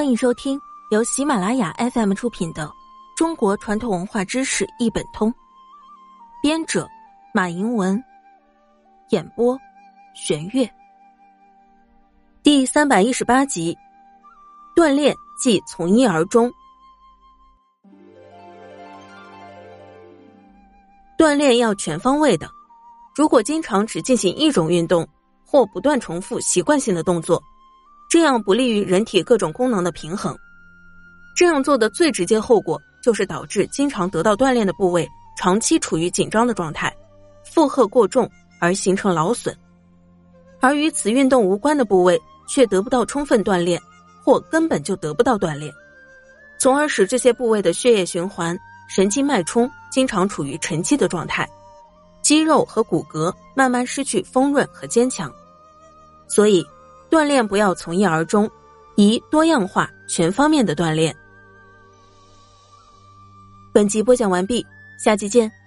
欢迎收听由喜马拉雅 FM 出品的《中国传统文化知识一本通》，编者马迎文，演播玄月。第三百一十八集，锻炼即从一而终。锻炼要全方位的，如果经常只进行一种运动，或不断重复习惯性的动作。这样不利于人体各种功能的平衡。这样做的最直接后果就是导致经常得到锻炼的部位长期处于紧张的状态，负荷过重而形成劳损；而与此运动无关的部位却得不到充分锻炼，或根本就得不到锻炼，从而使这些部位的血液循环、神经脉冲经常处于沉寂的状态，肌肉和骨骼慢慢失去丰润和坚强。所以。锻炼不要从一而终，宜多样化、全方面的锻炼。本集播讲完毕，下期见。